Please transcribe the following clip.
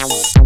Ow.